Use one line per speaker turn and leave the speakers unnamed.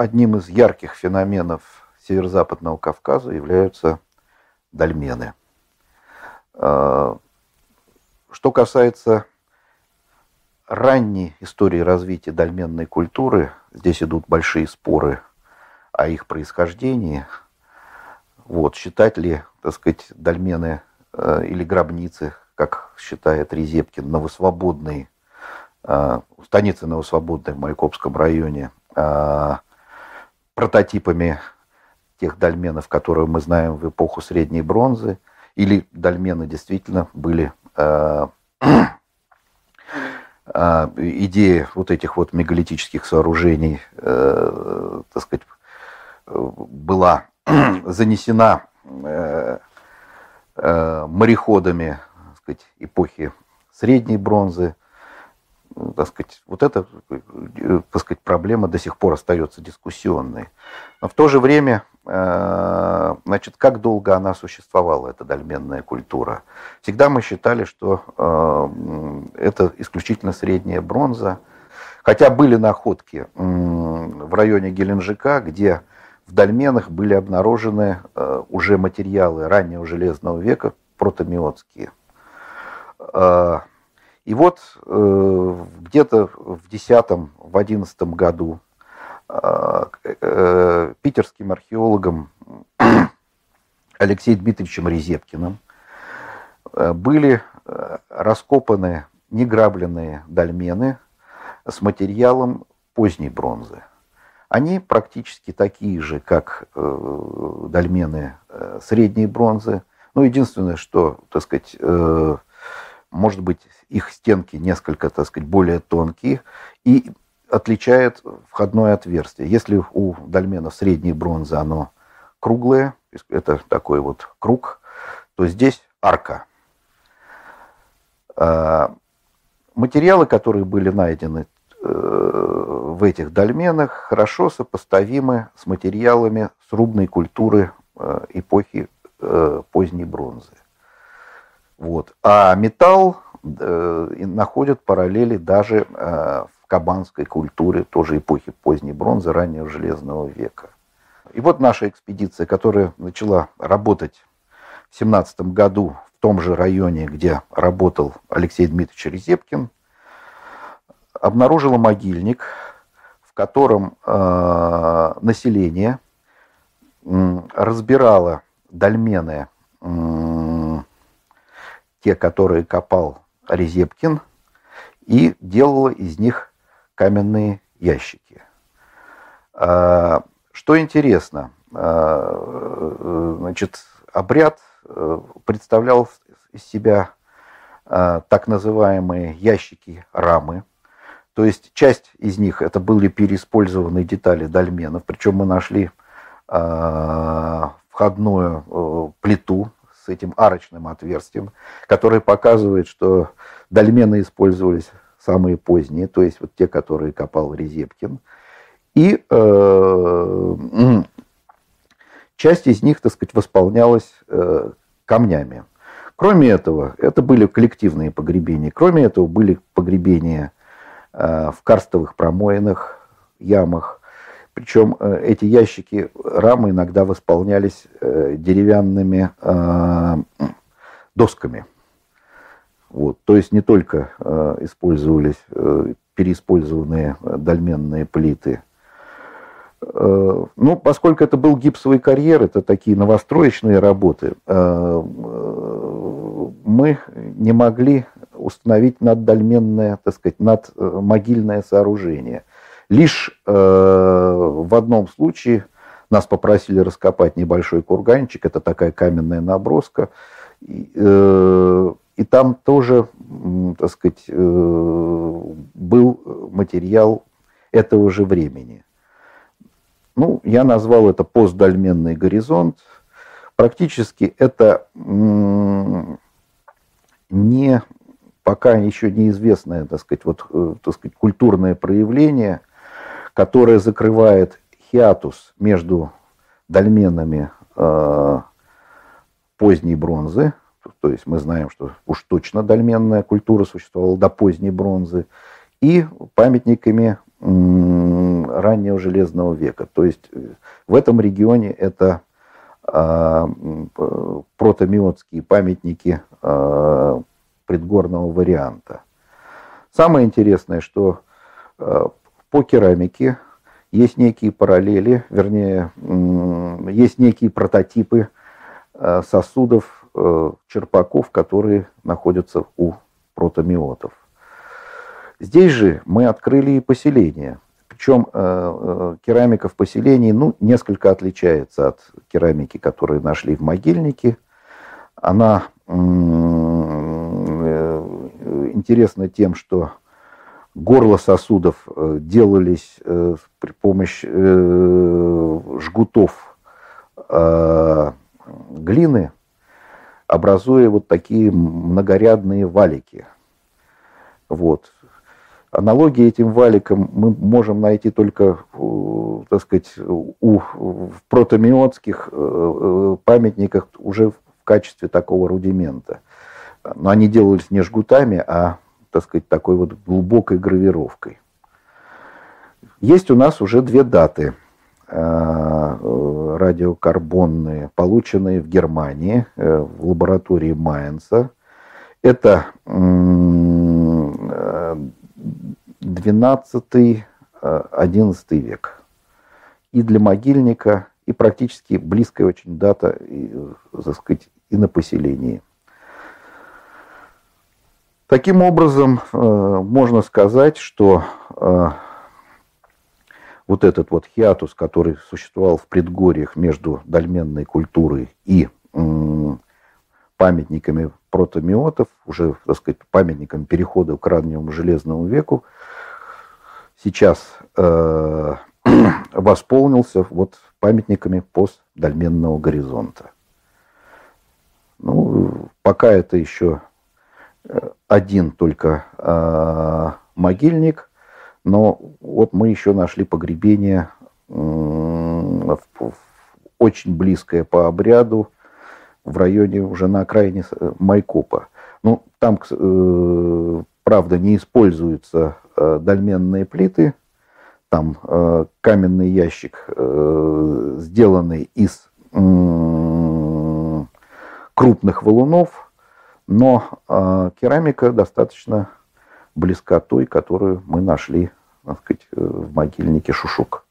одним из ярких феноменов северо-западного Кавказа являются дольмены. Что касается ранней истории развития дольменной культуры, здесь идут большие споры о их происхождении. Вот, считать ли, так сказать, дольмены э, или гробницы, как считает Резепкин, новосвободные, э, станицы новосвободной в Майкопском районе, э, прототипами тех дольменов, которые мы знаем в эпоху Средней бронзы, или дольмены действительно были э, э, идея вот этих вот мегалитических сооружений, э, так сказать, была занесена э, э, мореходами так сказать, эпохи Средней бронзы, так сказать, вот эта так сказать, проблема до сих пор остается дискуссионной. Но в то же время, э, значит, как долго она существовала, эта дольменная культура? Всегда мы считали, что это исключительно средняя бронза, хотя были находки в районе Геленджика, где в дольменах были обнаружены э, уже материалы раннего железного века, протомиотские. Э, и вот э, где-то в 10-11 году питерским археологом Алексеем Дмитриевичем Резепкиным были раскопаны неграбленные дольмены с материалом поздней бронзы. Они практически такие же, как э, дольмены э, средней бронзы. Ну, единственное, что, так сказать, э, может быть, их стенки несколько, так сказать, более тонкие и отличает входное отверстие. Если у дольмена средней бронзы оно круглое, это такой вот круг, то здесь арка. А, материалы, которые были найдены в этих дольменах хорошо сопоставимы с материалами срубной культуры э, эпохи э, поздней бронзы. Вот. А металл э, находят параллели даже в кабанской культуре, тоже эпохи поздней бронзы, раннего железного века. И вот наша экспедиция, которая начала работать в 17 году в том же районе, где работал Алексей Дмитриевич Резепкин, обнаружила могильник, в котором э, население э, разбирало дольмены, э, те, которые копал Резепкин, и делало из них каменные ящики. Э, что интересно, э, значит, обряд э, представлял из себя э, так называемые ящики рамы, то есть часть из них это были переиспользованные детали дольменов, причем мы нашли входную э, плиту этим арочным отверстием, которое показывает, что дольмены использовались самые поздние, то есть вот те, которые копал Резепкин. И э, часть из них, так сказать, восполнялась э, камнями. Кроме этого, это были коллективные погребения. Кроме этого, были погребения Э, в карстовых промоинах, ямах. Причем э, эти ящики, рамы иногда восполнялись э, деревянными досками. Вот. То есть не только использовались переиспользованные дольменные плиты. Ну, поскольку это был гипсовый карьер, это такие новостроечные работы, мы не могли установить наддольменное, так сказать, над э, могильное сооружение. Лишь э, в одном случае нас попросили раскопать небольшой курганчик, это такая каменная наброска, и, э, и там тоже, так сказать, э, был материал этого же времени. Ну, я назвал это постдольменный горизонт. Практически это не пока еще неизвестное, так сказать, вот, э, так сказать, культурное проявление, которое закрывает хиатус между дольменами э, поздней бронзы, то есть мы знаем, что уж точно дольменная культура существовала до поздней бронзы, и памятниками раннего железного века. То есть в этом регионе это а, протомиотские памятники предгорного варианта. Самое интересное, что по керамике есть некие параллели, вернее, есть некие прототипы сосудов, черпаков, которые находятся у протомиотов. Здесь же мы открыли и поселение – причем э, э, керамика в поселении ну, несколько отличается от керамики, которую нашли в могильнике. Она э, интересна тем, что горла сосудов делались при помощи жгутов глины, образуя вот такие многорядные валики. Вот. Аналогии этим валикам мы можем найти только, э, так сказать, у, в протомиотских э, э, памятниках уже в качестве такого рудимента. Но они делались не жгутами, а, так сказать, такой вот глубокой гравировкой. Есть у нас уже две даты радиокарбонные, полученные в Германии, в лаборатории Майнца. Это 12-11 э, век. И для могильника, и практически близкая очень дата, и, так сказать, и на поселении. Таким образом, э, можно сказать, что э, вот этот вот хиатус, который существовал в предгорьях между дольменной культурой и памятниками протомиотов, уже, так сказать, памятниками перехода к раннему железному веку, сейчас э, восполнился вот памятниками постдольменного горизонта. Ну, пока это еще один только э, могильник, но вот мы еще нашли погребение э, очень близкое по обряду в районе уже на окраине э, Майкопа. Ну, там, э, правда, не используются э, дольменные плиты, там каменный ящик, сделанный из крупных валунов, но керамика достаточно близка той, которую мы нашли так сказать, в могильнике Шушук.